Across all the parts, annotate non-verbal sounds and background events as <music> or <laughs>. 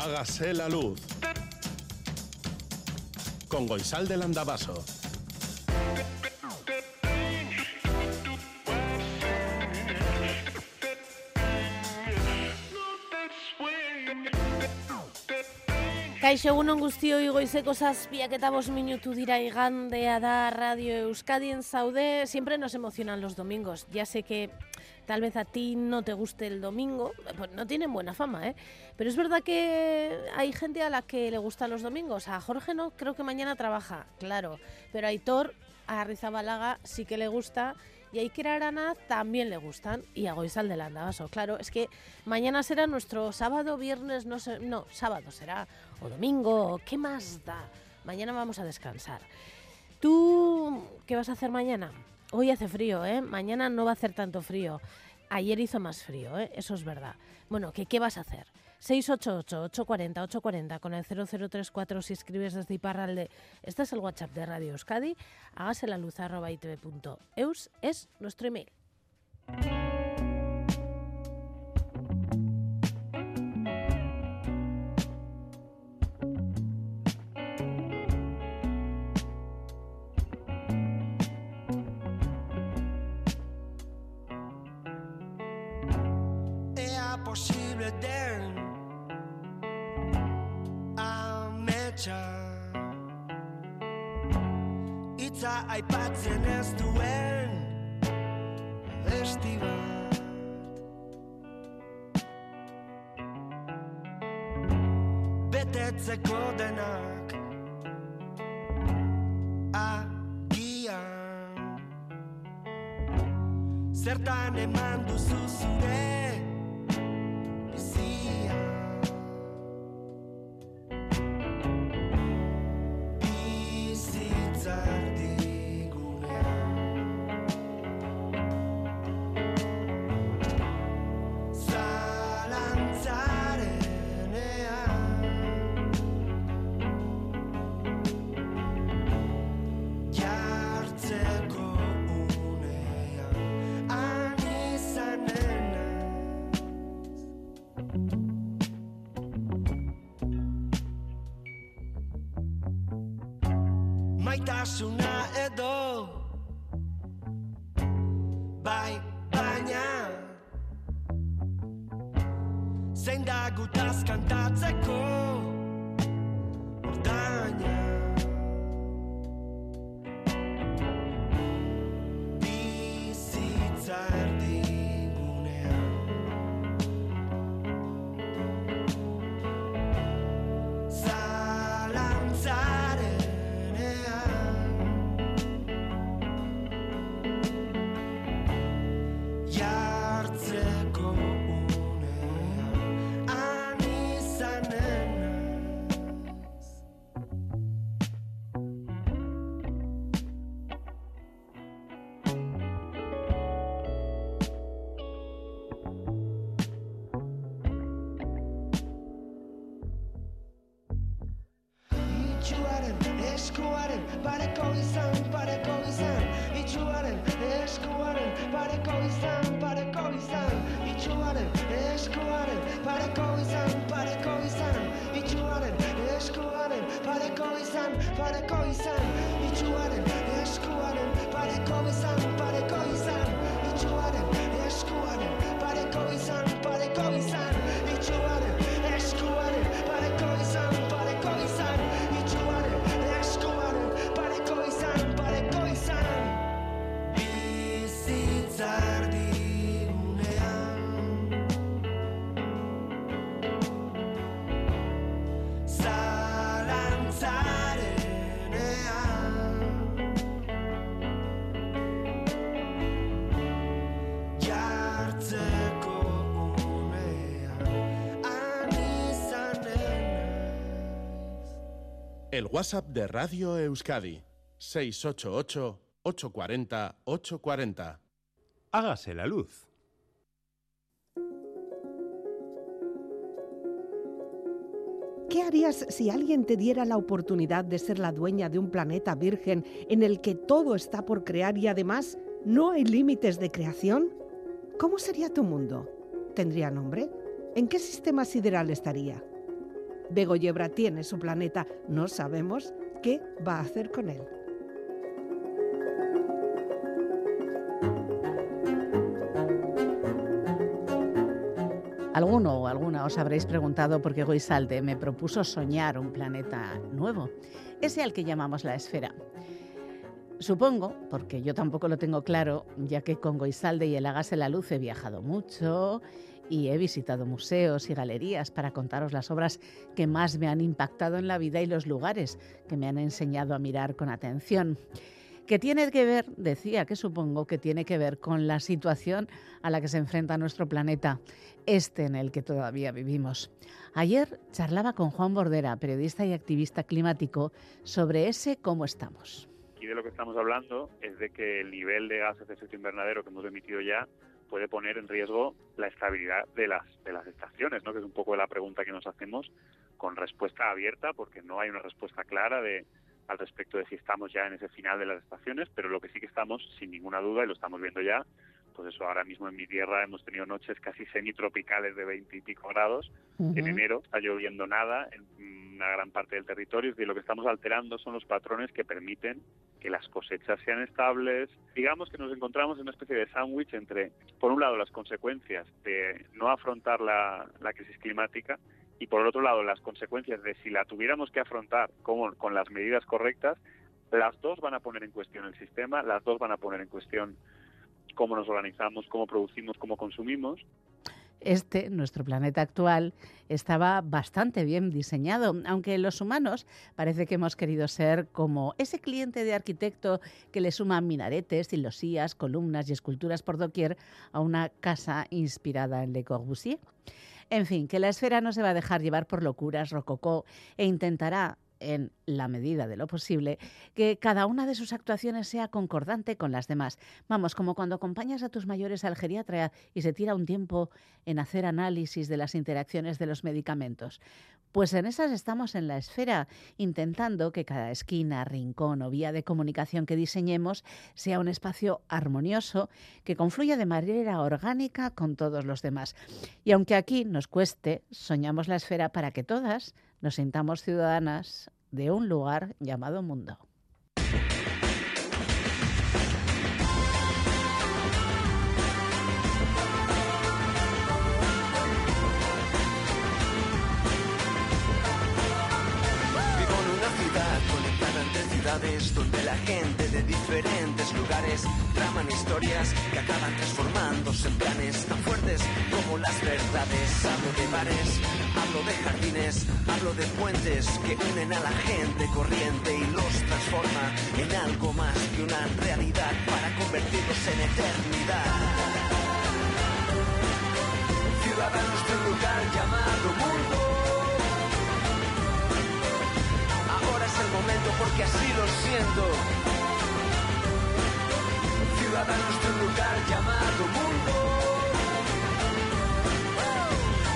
Hágase la luz. Con Goisal del Andabaso. Kaixo egunon guztioi goizeko zazpiak eta bost minutu dira igandea da Radio Euskadi en Saude. Siempre nos emocionan los domingos. Ya sé que tal vez a ti no te guste el domingo, pues no tienen buena fama, ¿eh? Pero es verdad que hay gente a la que le gustan los domingos. A Jorge no, creo que mañana trabaja, claro. Pero a Aitor, a Rizabalaga sí que le gusta y a Iker Arana también le gustan y a Goizal del Andabaso. Claro, es que mañana será nuestro sábado, viernes, no sé, no, sábado será, o domingo, ¿qué más da? Mañana vamos a descansar. ¿Tú qué vas a hacer mañana? Hoy hace frío, ¿eh? Mañana no va a hacer tanto frío. Ayer hizo más frío, ¿eh? Eso es verdad. Bueno, ¿qué, vas a hacer? 688-840-840 con el 0034 si escribes desde Iparralde. Este es el WhatsApp de Radio Euskadi. Hágase la luz arroba es nuestro email. Aipatzen ez duen besti bat Betetzeko denak agian Zertan eman soon as eskuaren pareko izan, pareko izan. Itxuaren eskuaren pareko izan, pareko izan. Itxuaren eskuaren pareko izan, pareko izan. Itxuaren eskuaren pareko izan, pareko izan. Itxuaren eskuaren pareko izan, pareko izan. Itxuaren eskuaren pareko izan, pareko izan. Itxuaren El WhatsApp de Radio Euskadi. 688-840-840. Hágase la luz. ¿Qué harías si alguien te diera la oportunidad de ser la dueña de un planeta virgen en el que todo está por crear y además no hay límites de creación? ¿Cómo sería tu mundo? ¿Tendría nombre? ¿En qué sistema sideral estaría? Bego Yebra tiene su planeta. No sabemos qué va a hacer con él. Alguno o alguna os habréis preguntado por qué Goisalde me propuso soñar un planeta nuevo, ese al que llamamos la esfera. Supongo, porque yo tampoco lo tengo claro, ya que con Goisalde y el Hágase la Luz he viajado mucho y he visitado museos y galerías para contaros las obras que más me han impactado en la vida y los lugares que me han enseñado a mirar con atención. Que tiene que ver, decía que supongo que tiene que ver con la situación a la que se enfrenta nuestro planeta, este en el que todavía vivimos. Ayer charlaba con Juan Bordera, periodista y activista climático, sobre ese cómo estamos. Aquí de lo que estamos hablando es de que el nivel de gases de efecto invernadero que hemos emitido ya puede poner en riesgo la estabilidad de las, de las estaciones, ¿no? que es un poco la pregunta que nos hacemos con respuesta abierta, porque no hay una respuesta clara de, al respecto de si estamos ya en ese final de las estaciones, pero lo que sí que estamos, sin ninguna duda, y lo estamos viendo ya, pues eso, ahora mismo en mi tierra hemos tenido noches casi semitropicales de 20 y pico grados. En enero está lloviendo nada en una gran parte del territorio, y lo que estamos alterando son los patrones que permiten que las cosechas sean estables. Digamos que nos encontramos en una especie de sándwich entre, por un lado, las consecuencias de no afrontar la, la crisis climática y por otro lado las consecuencias de si la tuviéramos que afrontar como, con las medidas correctas, las dos van a poner en cuestión el sistema, las dos van a poner en cuestión cómo nos organizamos, cómo producimos, cómo consumimos. Este, nuestro planeta actual, estaba bastante bien diseñado, aunque los humanos parece que hemos querido ser como ese cliente de arquitecto que le suma minaretes, silosías, columnas y esculturas por doquier a una casa inspirada en Le Corbusier. En fin, que la esfera no se va a dejar llevar por locuras rococó e intentará en la medida de lo posible, que cada una de sus actuaciones sea concordante con las demás. Vamos, como cuando acompañas a tus mayores al geriatra y se tira un tiempo en hacer análisis de las interacciones de los medicamentos. Pues en esas estamos en la esfera, intentando que cada esquina, rincón o vía de comunicación que diseñemos sea un espacio armonioso que confluya de manera orgánica con todos los demás. Y aunque aquí nos cueste, soñamos la esfera para que todas nos sintamos ciudadanas de un lugar llamado mundo. Donde la gente de diferentes lugares traman historias que acaban transformándose en planes tan fuertes como las verdades. Hablo de bares, hablo de jardines, hablo de puentes que unen a la gente corriente y los transforma en algo más que una realidad para convertirlos en eternidad. Ciudadanos de un lugar llamado mundo. Momento porque así lo siento. Ciudadanos de un lugar llamado mundo.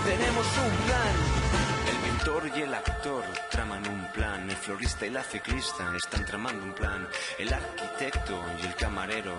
Tenemos un plan. Pintor y el actor traman un plan, el florista y la ciclista están tramando un plan, el arquitecto y el camarero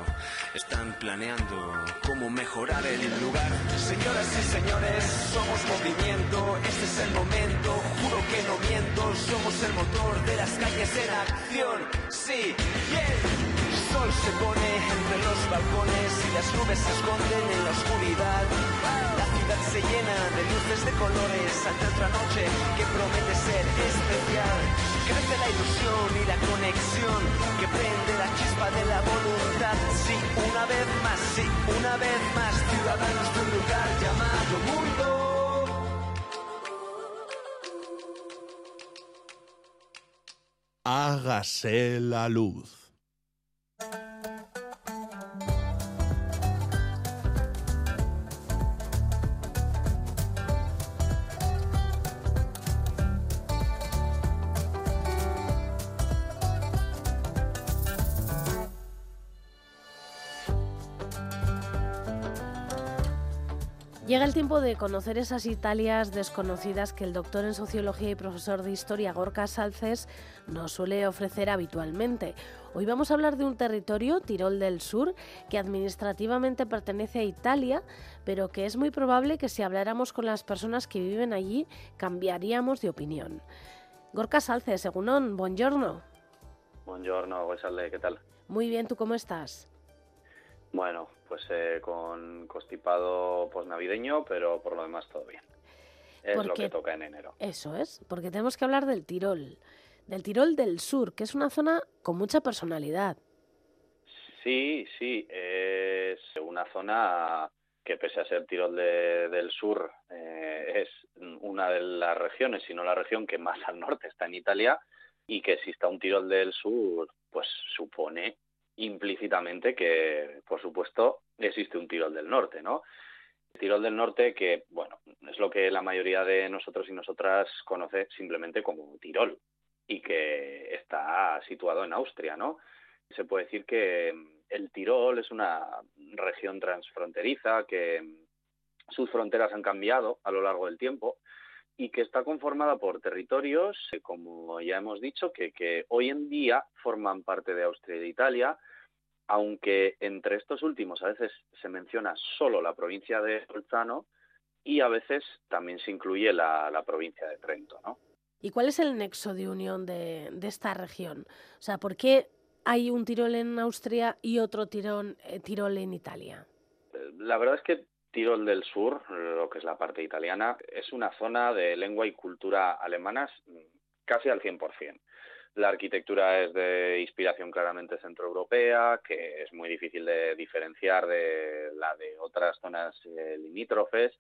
están planeando cómo mejorar el lugar. Señoras y señores, somos movimiento, este es el momento, juro que no miento, somos el motor de las calles en acción, sí, bien. El sol se pone entre los balcones y las nubes se esconden en la oscuridad. Ciudad se llena de luces de colores ante otra noche que promete ser especial. Crece la ilusión y la conexión que prende la chispa de la voluntad. Sí, una vez más, sí, una vez más, ciudadanos de un lugar llamado mundo. Hágase la luz. Llega el tiempo de conocer esas Italias desconocidas que el doctor en sociología y profesor de historia Gorka Salces nos suele ofrecer habitualmente. Hoy vamos a hablar de un territorio, Tirol del Sur, que administrativamente pertenece a Italia, pero que es muy probable que si habláramos con las personas que viven allí cambiaríamos de opinión. Gorka Salces, según buongiorno. Buongiorno, ¿qué tal? Muy bien, ¿tú cómo estás? Bueno, pues eh, con constipado posnavideño, pero por lo demás todo bien. Es lo que toca en enero. Eso es, porque tenemos que hablar del Tirol, del Tirol del Sur, que es una zona con mucha personalidad. Sí, sí, es una zona que pese a ser Tirol del Sur, eh, es una de las regiones, si no la región que más al norte está en Italia, y que exista un Tirol del Sur, pues supone implícitamente que, por supuesto, existe un Tirol del Norte, ¿no? Tirol del Norte que, bueno, es lo que la mayoría de nosotros y nosotras conoce simplemente como Tirol y que está situado en Austria, ¿no? Se puede decir que el Tirol es una región transfronteriza que sus fronteras han cambiado a lo largo del tiempo y que está conformada por territorios, eh, como ya hemos dicho, que, que hoy en día forman parte de Austria y de Italia, aunque entre estos últimos a veces se menciona solo la provincia de Bolzano y a veces también se incluye la, provincia de Trento, ¿no? ¿Y cuál es el nexo de unión de, esta región? O sea, ¿por qué hay un Tirol en Austria y otro Tirol, eh, Tirol en Italia? Eh, la verdad es que Tirol del Sur, lo que es la parte italiana, es una zona de lengua y cultura alemanas mm, casi al 100%. La arquitectura es de inspiración claramente centroeuropea, que es muy difícil de diferenciar de la de otras zonas eh, limítrofes.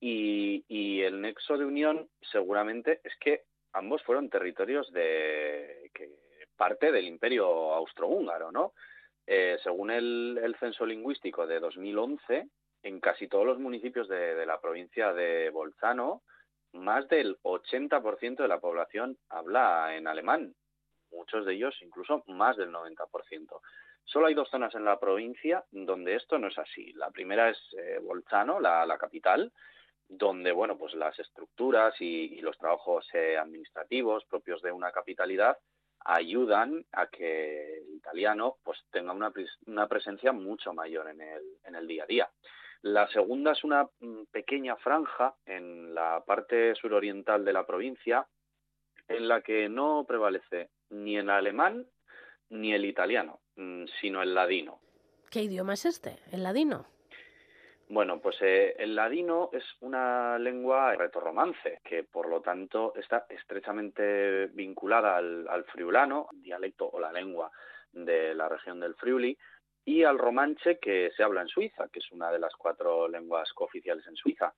Y, el nexo de unión seguramente es que ambos fueron territorios de parte del imperio austrohúngaro, ¿no? Eh, según el, censo lingüístico de 2011, en casi todos los municipios de, la provincia de Bolzano, más del 80% de la población habla en alemán, muchos de ellos incluso más del 90%. Solo hay dos zonas en la provincia donde esto no es así. La primera es eh, Bolzano, la, capital, donde bueno, pues las estructuras y, los trabajos eh, administrativos propios de una capitalidad ayudan a que el italiano pues tenga una, una presencia mucho mayor en el, en el día a día. La segunda es una mm, pequeña franja en la parte suroriental de la provincia en la que no prevalece ni el alemán ni el italiano, mm, sino el ladino. ¿Qué idioma es este, el ladino? Bueno, pues eh, el ladino es una lengua retorromance, que por lo tanto está estrechamente vinculada al, al friulano, dialecto o la lengua de la región del Friuli, y al romanche que se habla en Suiza, que es una de las cuatro lenguas cooficiales en Suiza.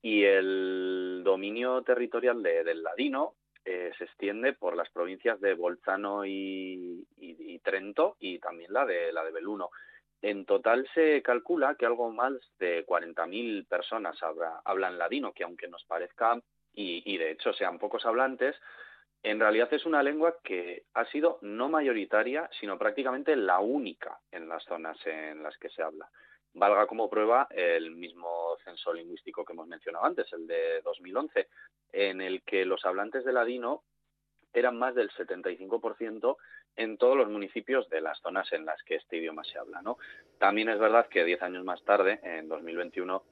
Y el dominio territorial del ladino eh, se extiende por las provincias de Bolzano y, Trento y también la de, la de Belluno. En total se calcula que algo más de 40.000 personas hablan ladino, que aunque nos parezca, y, y de hecho sean pocos hablantes, en realidad es una lengua que ha sido no mayoritaria, sino prácticamente la única en las zonas en las que se habla. Valga como prueba el mismo censo lingüístico que hemos mencionado antes, el de 2011, en el que los hablantes de ladino eran más del 75% en todos los municipios de las zonas en las que este idioma se habla. ¿no? También es verdad que 10 años más tarde, en 2021,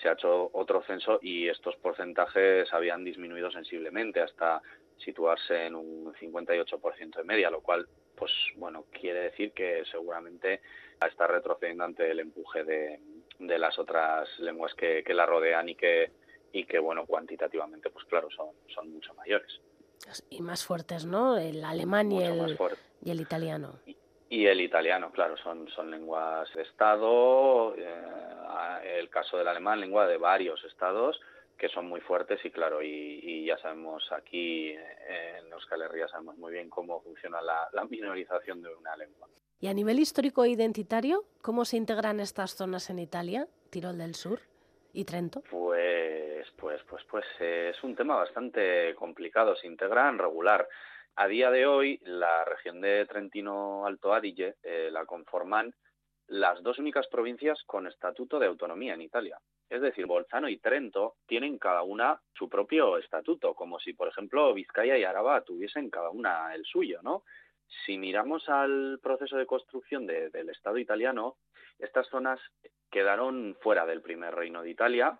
se ha hecho otro censo y estos porcentajes habían disminuido sensiblemente hasta situarse en un 58% de media, lo cual, pues bueno, quiere decir que seguramente está retrocediendo ante el empuje de, las otras lenguas que, la rodean y que, y que, bueno, cuantitativamente, pues claro, son, son mucho mayores. Y más fuertes, ¿no? El alemán y el, y el italiano. Y, el italiano, claro, son, son lenguas de Estado. Eh, el caso del alemán, lengua de varios estados que son muy fuertes y claro, y, ya sabemos aquí en Euskal Herria sabemos muy bien cómo funciona la, minorización de una lengua. Y a nivel histórico e identitario, ¿cómo se integran estas zonas en Italia, Tirol del Sur y Trento? Pues, pues, pues, pues es un tema bastante complicado. Se integran regular. A día de hoy, la región de Trentino Alto Adige eh, la conforman las dos únicas provincias con estatuto de autonomía en Italia. Es decir, Bolzano y Trento tienen cada una su propio estatuto, como si, por ejemplo, Vizcaya y Araba tuviesen cada una el suyo, ¿no? Si miramos al proceso de construcción del Estado italiano, estas zonas quedaron fuera del primer reino de Italia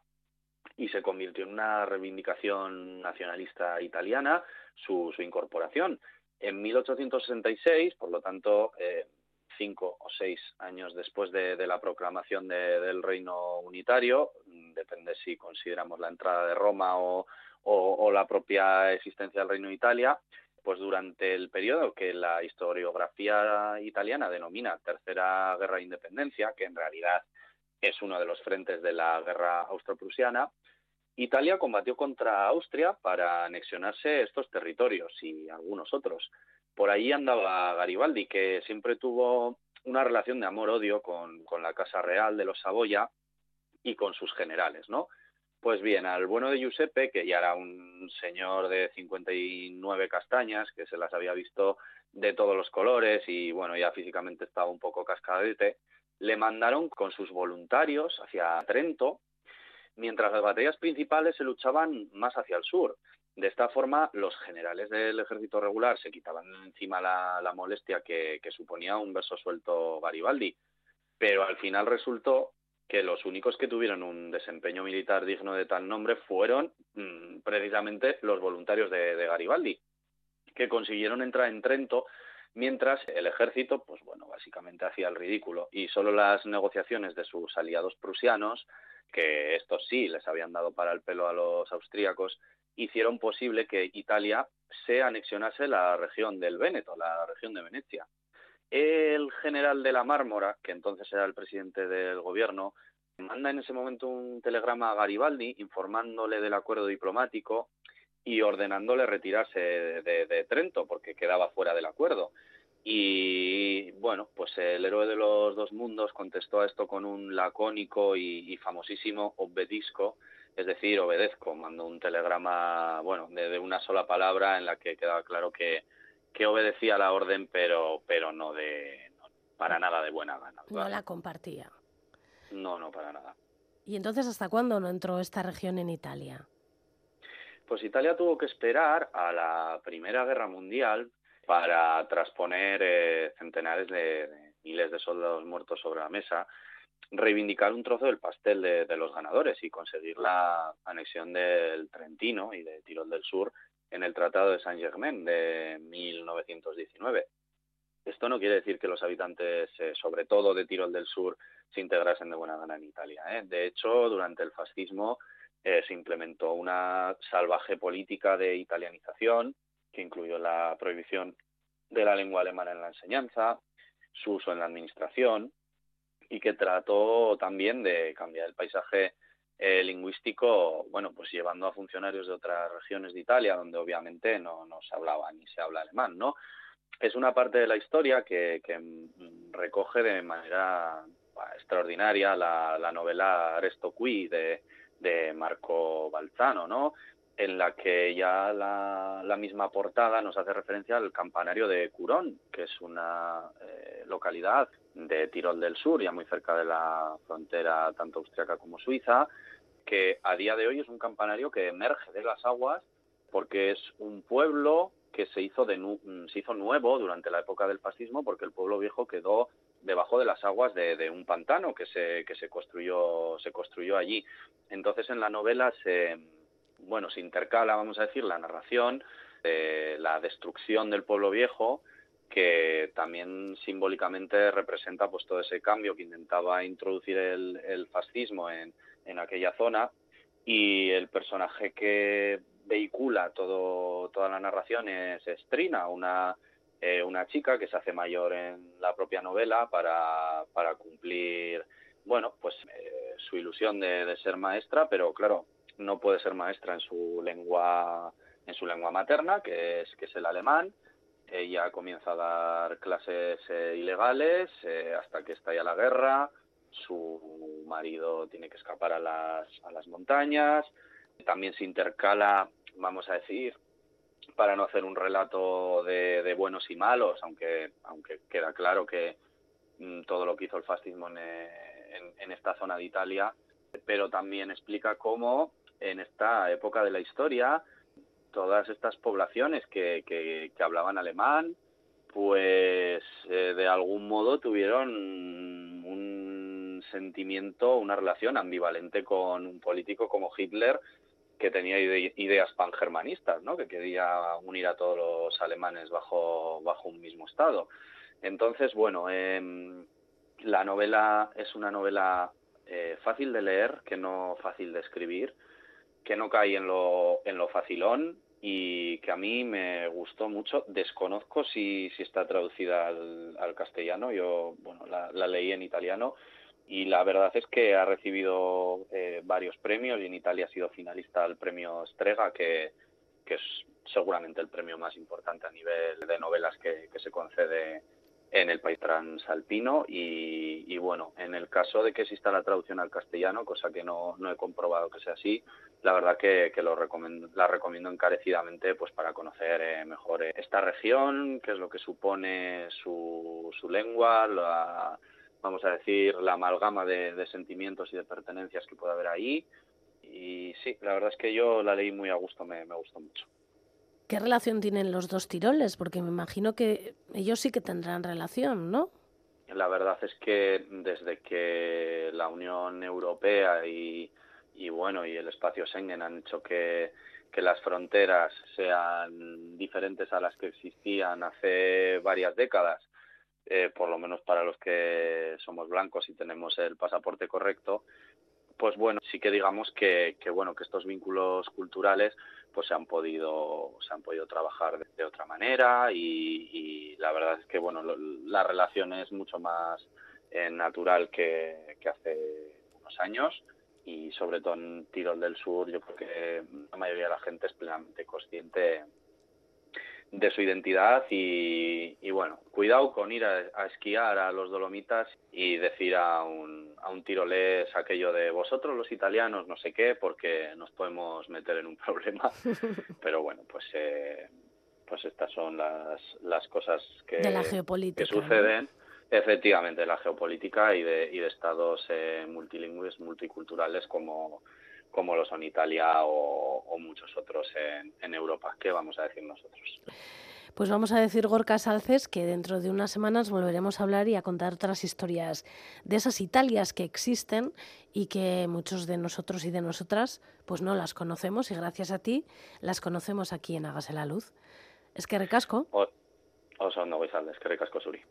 y se convirtió en una reivindicación nacionalista italiana su, incorporación. En 1866, por lo tanto, eh, cinco o seis años después de, la proclamación del Reino Unitario, depende si consideramos la entrada de Roma o, o, la propia existencia del Reino de Italia, pues durante el periodo que la historiografía italiana denomina Tercera Guerra de Independencia, que en realidad es uno de los frentes de la guerra austro-prusiana, Italia combatió contra Austria para anexionarse estos territorios y algunos otros. Por ahí andaba Garibaldi, que siempre tuvo una relación de amor-odio con, con la Casa Real de los Saboya y con sus generales, ¿no? Pues bien, al bueno de Giuseppe, que ya era un señor de 59 castañas, que se las había visto de todos los colores y bueno, ya físicamente estaba un poco cascadete, le mandaron con sus voluntarios hacia Trento, mientras las batallas principales se luchaban más hacia el sur. De esta forma, los generales del ejército regular se quitaban encima la, molestia que, suponía un verso suelto Garibaldi, pero al final resultó que los únicos que tuvieron un desempeño militar digno de tal nombre fueron mm, precisamente los voluntarios de, Garibaldi, que consiguieron entrar en Trento mientras el ejército, pues bueno, básicamente hacía el ridículo. Y solo las negociaciones de sus aliados prusianos, que estos sí les habían dado para el pelo a los austríacos, hicieron posible que Italia se anexionase la región del Véneto, la región de Venecia. El general de la Mármora, que entonces era el presidente del gobierno, manda en ese momento un telegrama a Garibaldi informándole del acuerdo diplomático y ordenándole retirarse de, Trento porque quedaba fuera del acuerdo. Y bueno, pues el héroe de los dos mundos contestó a esto con un lacónico y, famosísimo obedisco, es decir, obedezco. Mandó un telegrama, bueno, de una sola palabra en la que quedaba claro que, que obedecía la orden, pero, pero no de para nada de buena gana. No la compartía. No, no, para nada. ¿Y entonces hasta cuándo no entró esta región en Italia? Pues Italia tuvo que esperar a la Primera Guerra Mundial para trasponer eh, centenares de, miles de soldados muertos sobre la mesa, reivindicar un trozo del pastel de, los ganadores y conseguir la anexión del Trentino y de Tirol del Sur en el Tratado de Saint-Germain de 1919. Esto no quiere decir que los habitantes, eh, sobre todo de Tirol del Sur, se integrasen de buena gana en Italia. ¿eh? De hecho, durante el fascismo eh, se implementó una salvaje política de italianización que incluyó la prohibición de la lengua alemana en la enseñanza, su uso en la administración y que trató también de cambiar el paisaje eh, lingüístico, bueno, pues llevando a funcionarios de otras regiones de Italia, donde obviamente no, no se hablaba ni se habla alemán, ¿no? Es una parte de la historia que, recoge de manera extraordinaria la, la novela Resto Qui de, de Marco Balzano, ¿no? en la que ya la, la, misma portada nos hace referencia al campanario de Curón, que es una eh, localidad de Tirol del Sur, ya muy cerca de la frontera tanto austriaca como suiza, que a día de hoy es un campanario que emerge de las aguas porque es un pueblo que se hizo, de, se hizo nuevo durante la época del fascismo porque el pueblo viejo quedó debajo de las aguas de, un pantano que se, que se construyó, se construyó allí. Entonces en la novela se, bueno, se intercala, vamos a decir, la narración de la destrucción del pueblo viejo que también simbólicamente representa pues todo ese cambio que intentaba introducir el fascismo en, en aquella zona y el personaje que vehicula todo, toda la narración es Estrina, una, eh, una chica que se hace mayor en la propia novela para, para cumplir bueno pues eh, su ilusión de, de, ser maestra, pero claro, no puede ser maestra en su lengua en su lengua materna, que es, que es el alemán. Ella comienza a dar clases eh, ilegales hasta que estalla la guerra, su marido tiene que escapar a las, a las montañas, también se intercala, vamos a decir, para no hacer un relato de, buenos y malos, aunque, aunque queda claro que mm, todo lo que hizo el fascismo en, en, esta zona de Italia pero también explica cómo en esta época de la historia todas estas poblaciones que, hablaban alemán, pues eh, de algún modo tuvieron un sentimiento, una relación ambivalente con un político como Hitler que tenía ideas pangermanistas, ¿no? que quería unir a todos los alemanes bajo, bajo un mismo Estado. Entonces, bueno, em, la novela es una novela eh, fácil de leer, que no fácil de escribir, que no cae en lo, en lo facilón y que a mí me gustó mucho. Desconozco si, si está traducida al, castellano, yo bueno, la, leí en italiano y la verdad es que ha recibido eh, varios premios y en Italia ha sido finalista al premio Strega, que, que es seguramente el premio más importante a nivel de novelas que, que se concede en el país transalpino y, bueno, en el caso de que exista la traducción al castellano, cosa que no, no he comprobado que sea así, la verdad que, que lo recomiendo, la recomiendo encarecidamente pues para conocer eh, mejor eh, esta región, qué es lo que supone su, su lengua, la, vamos a decir, la amalgama de, de sentimientos y de pertenencias que puede haber ahí. Y sí, la verdad es que yo la leí muy a gusto, me, me gustó mucho. ¿Qué relación tienen los dos tiroles? Porque me imagino que ellos sí que tendrán relación, ¿no? La verdad es que desde que la Unión Europea y, bueno y el espacio Schengen han hecho que, las fronteras sean diferentes a las que existían hace varias décadas, eh, por lo menos para los que somos blancos y tenemos el pasaporte correcto, pues bueno, sí que digamos que bueno que estos vínculos culturales pues se han podido se han podido trabajar de, otra manera y, la verdad es que bueno la relación es mucho más eh, natural que, que, hace unos años y sobre todo en Tirol del Sur yo creo que la mayoría de la gente es plenamente consciente de su identidad y, bueno, cuidado con ir a, esquiar a los Dolomitas y decir a un, a un tirolés aquello de vosotros los italianos no sé qué porque nos podemos meter en un <laughs> problema. Pero bueno, pues eh, pues estas son las, las cosas que, que suceden. Efectivamente, la geopolítica y de, y de estados eh, multilingües, multiculturales como, como lo son Italia o, muchos otros en, Europa. ¿Qué vamos a decir nosotros? Pues vamos a decir, Gorka Salces, que dentro de unas semanas volveremos a hablar y a contar otras historias de esas Italias que existen y que muchos de nosotros y de nosotras pues no las conocemos y gracias a ti las conocemos aquí en Hágase la Luz. Es que recasco. Oso no es que recasco Suri.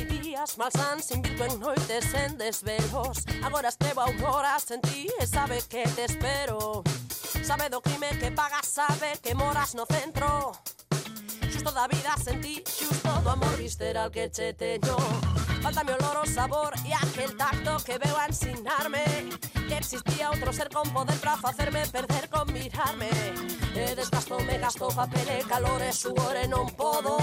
hai días malsans Invito en noites en desvelos. Agora estrevo a auroras en ti e sabe que te espero. Sabe do crime que pagas, sabe que moras no centro. Xusto da vida sen ti, xusto do amor visceral que che teño. Faltame olor o sabor e aquel tacto que veo a ensinarme. Que existía outro ser con poder para facerme perder con mirarme. E desgasto, me gasto papel e calor e suor e non podo.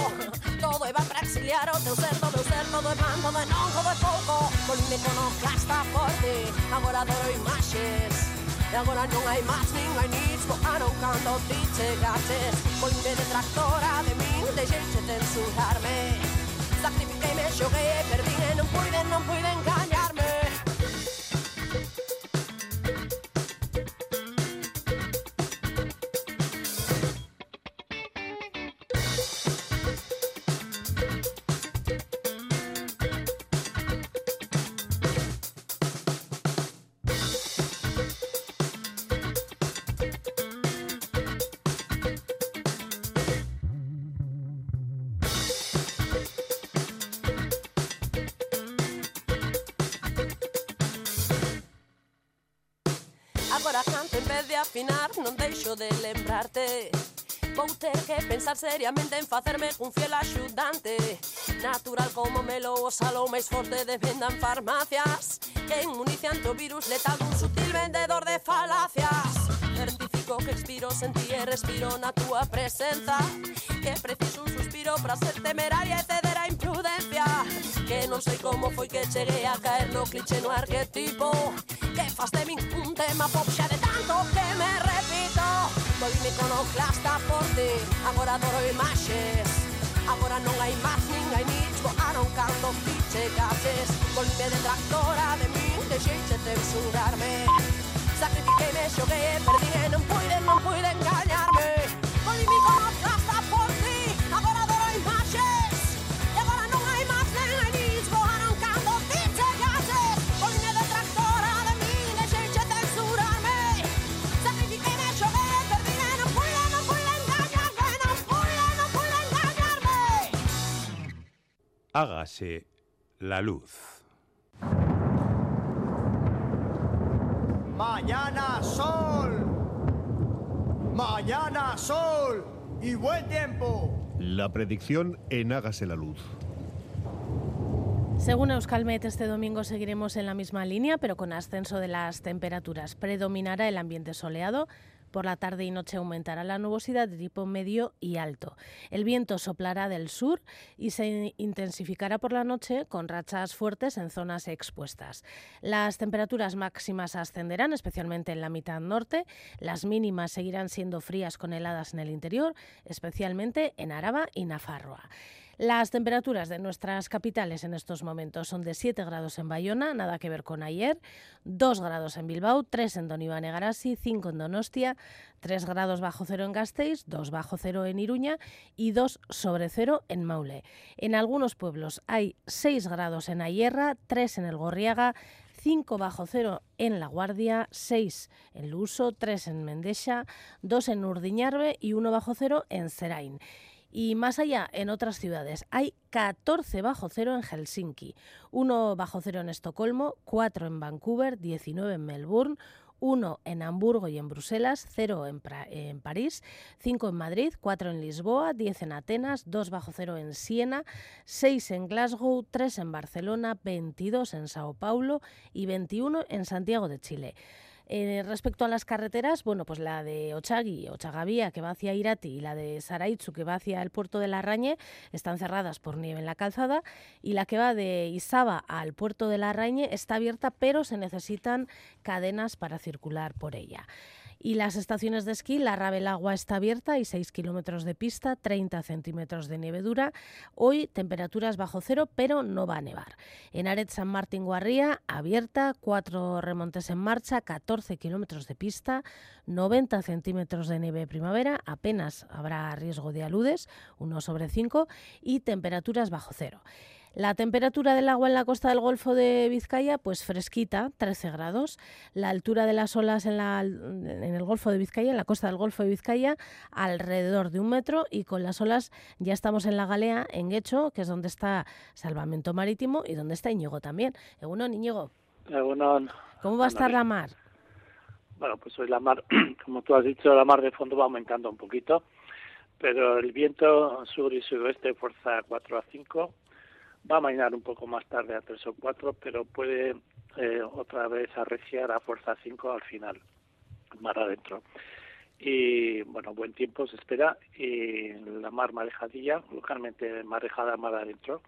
Todo va para exiliar o teu ser, todo ser, todo é pan, todo é todo é pouco con o gasta forte, agora adoro imaxes E agora non hai máis, nin hai nis Bocaron cando ti chegaches Volime detractora de min, deixeche censurarme Sacrifiquei, me xoguei e perdín e non puiden, non puiden agora canto en vez de afinar Non deixo de lembrarte. Vou ter que pensar seriamente en facerme un fiel axudante. Natural como melo o salou máis forte de venda en farmacias Que un antivirus virus letal dun sutil vendedor de falacias. Certifico que expiro, sentí e respiro na túa presenza Que preciso un suspiro para ser temeraria e ceder a imprudencia Que non sei como foi que cheguei a caer no cliché no arquetipo che fa de min un tema pop xa de tanto que me repito. Volvime iconoclasta por ti, agora adoro imaxes. Agora non hai máis nin hai nicho, aron cando ti chegaches Volvime detractora de min, de de censurarme Sacrifiquei, me xoguei e perdín e non puiden, non puiden gañar Hágase la luz. Mañana sol. Mañana sol. Y buen tiempo. La predicción en Hágase la Luz. Según Euskalmet, este domingo seguiremos en la misma línea, pero con ascenso de las temperaturas. Predominará el ambiente soleado. Por la tarde y noche aumentará la nubosidad de tipo medio y alto. El viento soplará del sur y se intensificará por la noche con rachas fuertes en zonas expuestas. Las temperaturas máximas ascenderán, especialmente en la mitad norte. Las mínimas seguirán siendo frías con heladas en el interior, especialmente en Araba y Nafarroa. Las temperaturas de nuestras capitales en estos momentos son de 7 grados en Bayona, nada que ver con ayer, 2 grados en Bilbao, 3 en Donibane Garasi, 5 en Donostia, 3 grados bajo cero en Gasteiz, 2 bajo cero en Iruña y 2 sobre cero en Maule. En algunos pueblos hay 6 grados en Ayerra, 3 en el Gorriaga, 5 bajo cero en La Guardia, 6 en Luso, 3 en Mendexa, 2 en Urdiñarbe y 1 bajo cero en Serain. Y más allá, en otras ciudades, hay 14 bajo cero en Helsinki, 1 bajo cero en Estocolmo, 4 en Vancouver, 19 en Melbourne, 1 en Hamburgo y en Bruselas, 0 en, en París, 5 en Madrid, 4 en Lisboa, 10 en Atenas, 2 bajo cero en Siena, 6 en Glasgow, 3 en Barcelona, 22 en Sao Paulo y 21 en Santiago de Chile. Eh, respecto a las carreteras, bueno, pues la de Ochagui, Ochagavía, que va hacia Irati, y la de Saraitzu, que va hacia el puerto de Larrañe, están cerradas por nieve en la calzada, y la que va de Isaba al puerto de Larrañe está abierta, pero se necesitan cadenas para circular por ella. Y las estaciones de esquí, la Rabelagua está abierta y 6 kilómetros de pista, 30 centímetros de nieve dura. Hoy temperaturas bajo cero, pero no va a nevar. En Aret San Martín Guarría, abierta, 4 remontes en marcha, 14 kilómetros de pista, 90 centímetros de nieve primavera, apenas habrá riesgo de aludes, 1 sobre 5, y temperaturas bajo cero. La temperatura del agua en la costa del Golfo de Vizcaya, pues fresquita, 13 grados. La altura de las olas en, la- en el Golfo de Vizcaya, en la costa del Golfo de Vizcaya, alrededor de un metro. Y con las olas ya estamos en la Galea, en Guecho, que es donde está Salvamento Marítimo y donde está Íñigo también. Egunon, Íñigo, Egunon. ¿cómo va a estar la mar? Bueno, pues hoy la mar, <clears throat> como tú has dicho, la mar de fondo va aumentando un poquito, pero el viento sur y suroeste fuerza 4 a 5, va a mainar un poco más tarde a 3 o 4, pero puede eh, otra vez arreciar a fuerza 5 al final, mar adentro. Y bueno, buen tiempo se espera y la mar marejadilla, localmente marejada mar adentro.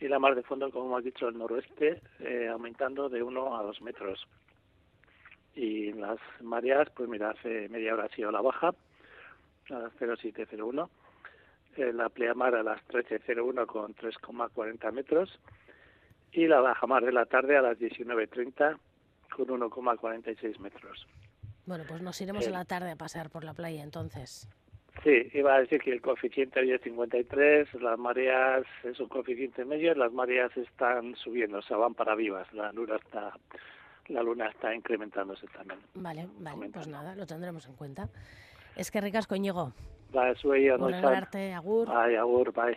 Y la mar de fondo, como hemos dicho, el noroeste, eh, aumentando de 1 a 2 metros y las mareas, pues mira, hace media hora ha sido la baja, a las 0701, eh, la pleamar a las 13.01 con 3,40 metros y la bajamar de la tarde a las 19.30 con 1,46 metros. Bueno, pues nos iremos Eh. a la tarde a pasear por la playa entonces. Sí, iba a decir que el coeficiente hoy es 53, las mareas es un coeficiente medio, las mareas están subiendo, o sea, van para vivas, la luna está, la luna está incrementándose también. Vale, vale, pues nada, lo tendremos en cuenta. Es que ricas, Íñigo. Ba, zuei, ono izan. Gure arte, agur. Bai, agur, bai.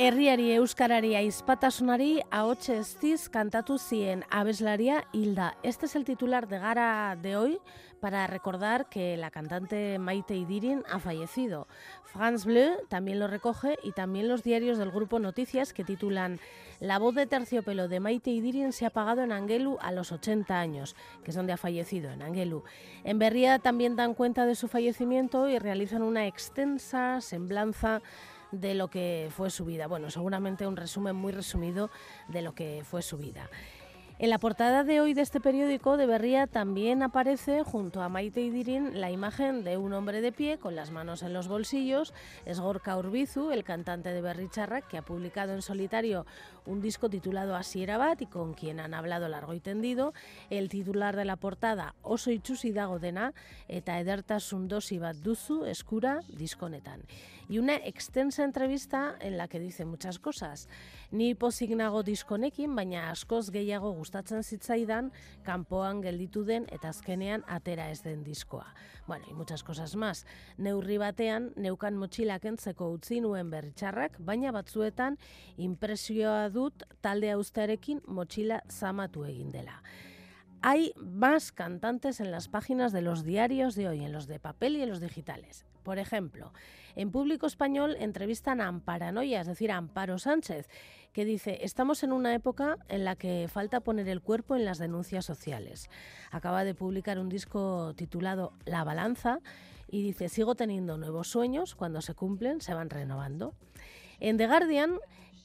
Herriari euskarari aizpatasunari ahotxe eztiz kantatu zien abeslaria Hilda. Este es el titular de Gara de hoy para recordar que la cantante Maite Idirin ha fallecido. France Bleu también lo recoge y también los diarios del grupo Noticias que titulan La voz de terciopelo de Maite Idirin se ha apagado en Angelu a los 80 años, que es donde ha fallecido, en Angelu. En Berría también dan cuenta de su fallecimiento y realizan una extensa semblanza de lo que fue su vida. Bueno, seguramente un resumen muy resumido de lo que fue su vida. En la portada de hoy de este periódico de Berría también aparece junto a Maite Idirin la imagen de un hombre de pie con las manos en los bolsillos. Es Gorka Urbizu, el cantante de Berri Charrak, que ha publicado en solitario un disco titulado Asiera Bat y con quien han hablado largo y tendido. El titular de la portada Oso itxusi dago dena eta edertasun dosi bat duzu eskura diskonetan. Y una extensa entrevista en la que dice muchas cosas. Ni pozik nago diskonekin, baina askoz gehiago gustatzen zitzaidan kanpoan gelditu den eta azkenean atera ez den diskoa. Bueno, y muchas cosas más. Neurri batean, neukan motxilak entzeko utzi nuen berritxarrak, baina batzuetan impresioa dut talde austearekin motxila zamatu egin. Hay más cantantes en las páginas de los diarios de hoy, en los de papel y en los digitales. Por ejemplo, en Público Español entrevistan a Amparanoia, es decir, a Amparo Sánchez, que dice, estamos en una época en la que falta poner el cuerpo en las denuncias sociales. Acaba de publicar un disco titulado La Balanza y dice, sigo teniendo nuevos sueños, cuando se cumplen se van renovando. En The Guardian,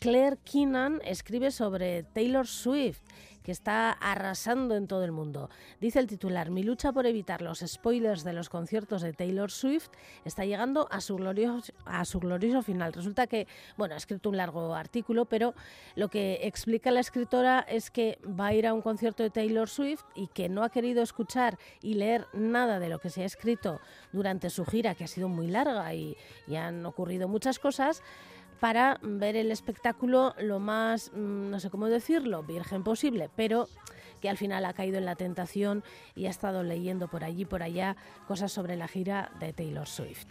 Claire Keenan escribe sobre Taylor Swift, que está arrasando en todo el mundo. Dice el titular, mi lucha por evitar los spoilers de los conciertos de Taylor Swift está llegando a su glorioso, a su glorioso final. Resulta que, bueno, ha escrito un largo artículo, pero lo que explica la escritora es que va a ir a un concierto de Taylor Swift y que no ha querido escuchar y leer nada de lo que se ha escrito durante su gira, que ha sido muy larga y, y han ocurrido muchas cosas para ver el espectáculo lo más, mm, no sé cómo decirlo, virgen posible, pero que al final ha caído en la tentación y ha estado leyendo por allí, por allá, cosas sobre la gira de Taylor Swift.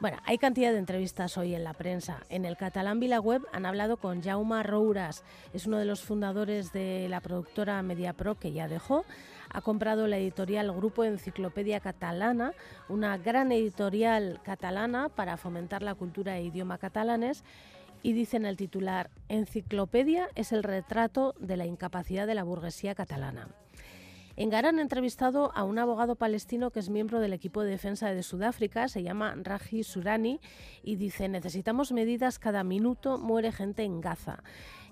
Bueno, hay cantidad de entrevistas hoy en la prensa. En el catalán Web han hablado con Jaume Rouras, es uno de los fundadores de la productora Mediapro que ya dejó. Ha comprado la editorial Grupo Enciclopedia Catalana, una gran editorial catalana para fomentar la cultura e idioma catalanes. Y dice en el titular, Enciclopedia es el retrato de la incapacidad de la burguesía catalana. En Gara han entrevistado a un abogado palestino que es miembro del equipo de defensa de Sudáfrica, se llama Raji Surani, y dice, necesitamos medidas cada minuto, muere gente en Gaza.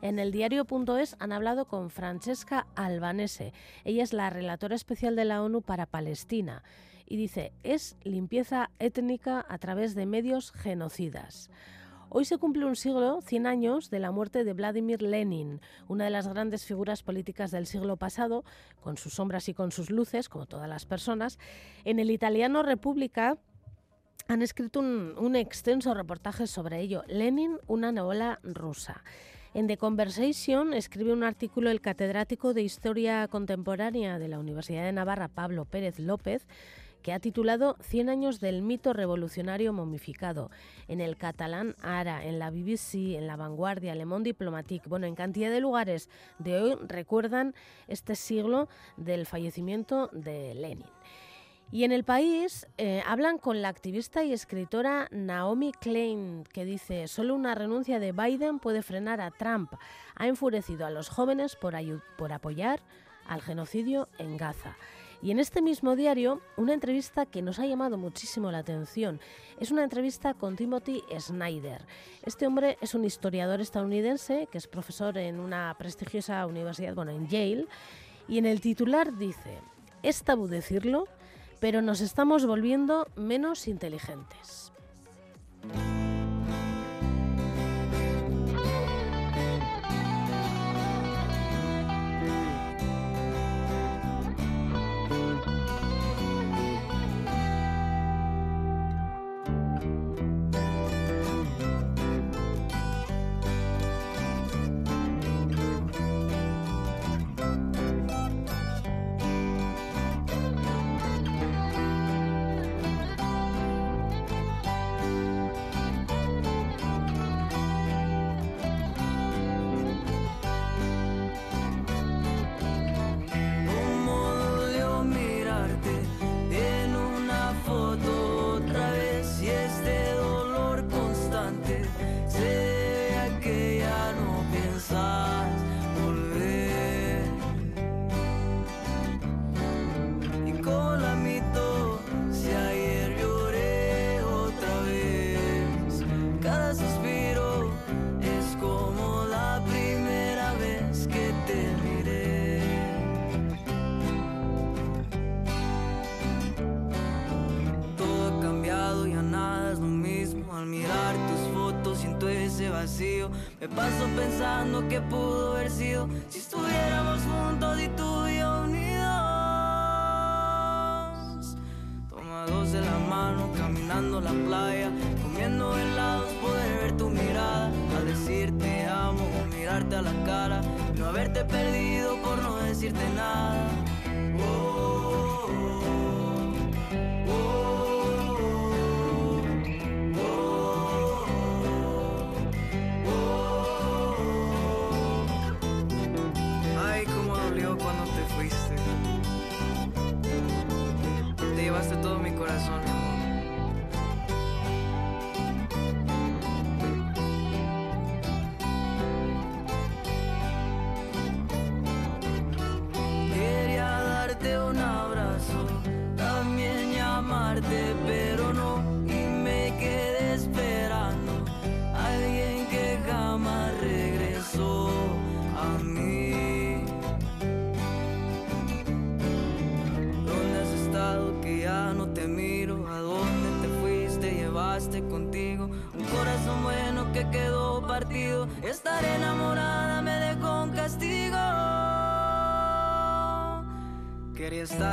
En el diario.es han hablado con Francesca Albanese. Ella es la relatora especial de la ONU para Palestina. Y dice, es limpieza étnica a través de medios genocidas. Hoy se cumple un siglo, 100 años, de la muerte de Vladimir Lenin, una de las grandes figuras políticas del siglo pasado, con sus sombras y con sus luces, como todas las personas. En el italiano República han escrito un, un extenso reportaje sobre ello. Lenin, una novela rusa. En The Conversation escribe un artículo el catedrático de Historia Contemporánea de la Universidad de Navarra, Pablo Pérez López, que ha titulado 100 años del mito revolucionario momificado, en el catalán Ara, en la BBC, en La Vanguardia, Le Monde Diplomatique, bueno, en cantidad de lugares de hoy recuerdan este siglo del fallecimiento de Lenin. Y en el país eh, hablan con la activista y escritora Naomi Klein, que dice, solo una renuncia de Biden puede frenar a Trump. Ha enfurecido a los jóvenes por, por apoyar al genocidio en Gaza. Y en este mismo diario, una entrevista que nos ha llamado muchísimo la atención. Es una entrevista con Timothy Snyder. Este hombre es un historiador estadounidense que es profesor en una prestigiosa universidad, bueno, en Yale. Y en el titular dice, es tabú decirlo, pero nos estamos volviendo menos inteligentes. Me paso pensando que pudo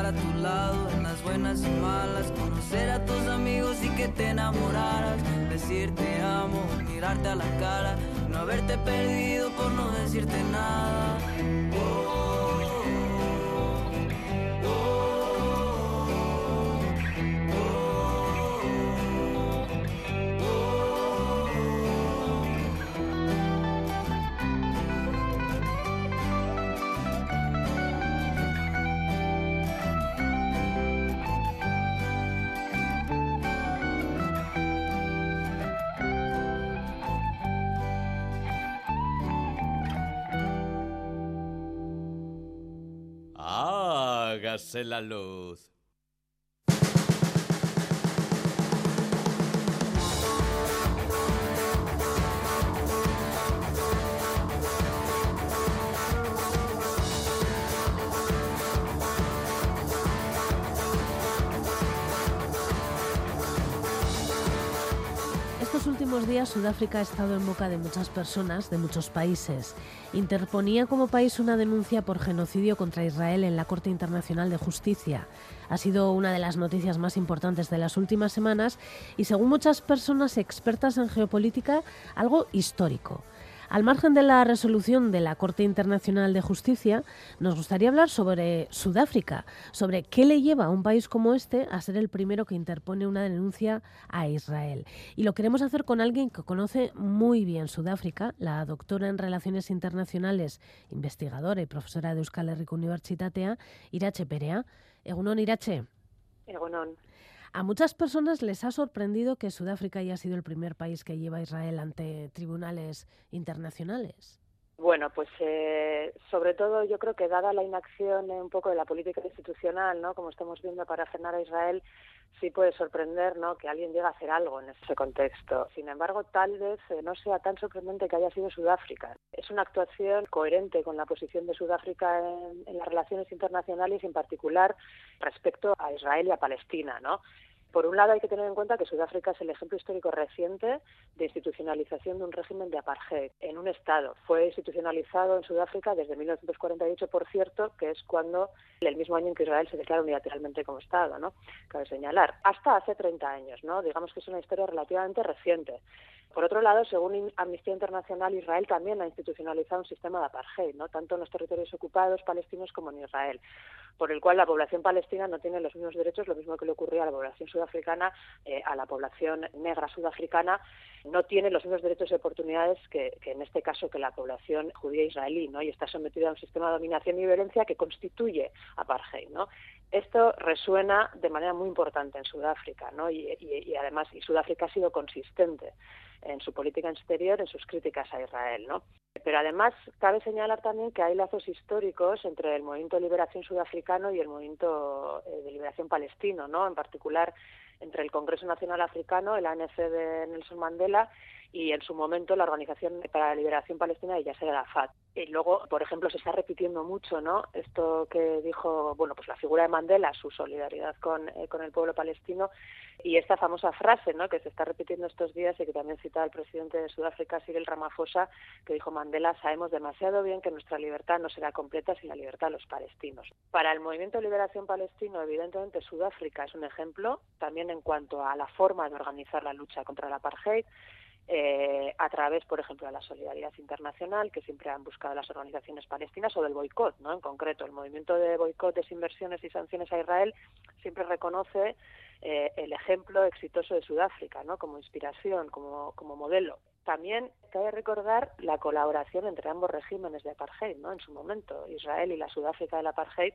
a tu lado en las buenas y malas, conocer a tus amigos y que te enamoraras, decirte amo, mirarte a la cara, no haberte perdido por no decirte nada. La luz. Últimos días Sudáfrica ha estado en boca de muchas personas de muchos países. Interponía como país una denuncia por genocidio contra Israel en la Corte Internacional de Justicia. Ha sido una de las noticias más importantes de las últimas semanas y según muchas personas expertas en geopolítica, algo histórico. Al margen de la resolución de la Corte Internacional de Justicia, nos gustaría hablar sobre Sudáfrica, sobre qué le lleva a un país como este a ser el primero que interpone una denuncia a Israel. Y lo queremos hacer con alguien que conoce muy bien Sudáfrica, la doctora en Relaciones Internacionales, investigadora y profesora de Euskal Herriko Unibertsitatea, Irache Perea. Egunon, Irache. Egunon. A muchas personas les ha sorprendido que Sudáfrica haya sido el primer país que lleva a Israel ante tribunales internacionales. Bueno, pues eh, sobre todo yo creo que dada la inacción eh, un poco de la política institucional, ¿no? Como estamos viendo para frenar a Israel, sí puede sorprender, ¿no? Que alguien llegue a hacer algo en ese contexto. Sin embargo, tal vez eh, no sea tan sorprendente que haya sido Sudáfrica. Es una actuación coherente con la posición de Sudáfrica en, en las relaciones internacionales en particular respecto a Israel y a Palestina, ¿no? Por un lado, hay que tener en cuenta que Sudáfrica es el ejemplo histórico reciente de institucionalización de un régimen de apartheid en un Estado. Fue institucionalizado en Sudáfrica desde 1948, por cierto, que es cuando el mismo año en que Israel se declara unilateralmente como Estado, ¿no? Cabe señalar. Hasta hace 30 años, ¿no? Digamos que es una historia relativamente reciente. Por otro lado, según Amnistía Internacional, Israel también ha institucionalizado un sistema de apartheid, ¿no? tanto en los territorios ocupados palestinos como en Israel, por el cual la población palestina no tiene los mismos derechos, lo mismo que le ocurría a la población sudafricana, eh, a la población negra sudafricana, no tiene los mismos derechos y oportunidades que, que, en este caso que la población judía israelí, ¿no? y está sometida a un sistema de dominación y violencia que constituye apartheid. ¿no? Esto resuena de manera muy importante en Sudáfrica, ¿no? y, además y Sudáfrica ha sido consistente en su política exterior, en sus críticas a Israel, ¿no? Pero además cabe señalar también que hay lazos históricos entre el movimiento de liberación sudafricano y el movimiento de liberación palestino, ¿no? En particular entre el Congreso Nacional Africano, el ANC de Nelson Mandela, y en su momento la Organización para la Liberación Palestina de Yasser Arafat. Y luego, por ejemplo, se está repitiendo mucho, ¿no? Esto que dijo, bueno, pues la figura de Mandela, su solidaridad con, eh, con el pueblo palestino y esta famosa frase, ¿no? Que se está repitiendo estos días y que también cita el presidente de Sudáfrica, Cyril Ramaphosa, que dijo Mandela, sabemos demasiado bien que nuestra libertad no será completa sin la libertad de los palestinos. Para el movimiento de liberación palestino, evidentemente Sudáfrica es un ejemplo, también en cuanto a la forma de organizar la lucha contra el apartheid, eh, a través, por ejemplo, de la solidaridad internacional que siempre han buscado las organizaciones palestinas o del boicot, ¿no? En concreto, el movimiento de boicot, desinversiones y sanciones a Israel siempre reconoce eh, el ejemplo exitoso de Sudáfrica, ¿no? Como inspiración, como, como modelo. También cabe recordar la colaboración entre ambos regímenes de apartheid, ¿no? En su momento, Israel y la Sudáfrica del apartheid